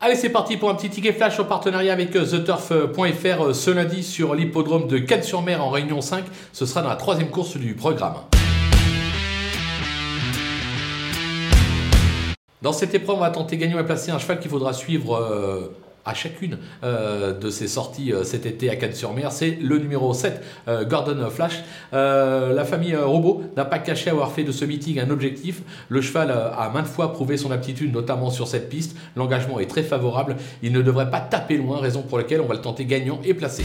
Allez, c'est parti pour un petit ticket flash en partenariat avec euh, TheTurf.fr euh, ce lundi sur l'hippodrome de Cannes-sur-Mer en Réunion 5. Ce sera dans la troisième course du programme. Dans cette épreuve, on va tenter gagnant et placer un cheval qu'il faudra suivre euh, à chacune euh, de ses sorties euh, cet été à Cannes-sur-Mer. C'est le numéro 7, Gordon Flash. la famille Robot n'a pas caché avoir fait de ce meeting un objectif. Le cheval a maintes fois prouvé son aptitude, notamment sur cette piste. L'engagement est très favorable. Il ne devrait pas taper loin, raison pour laquelle on va le tenter gagnant et placé.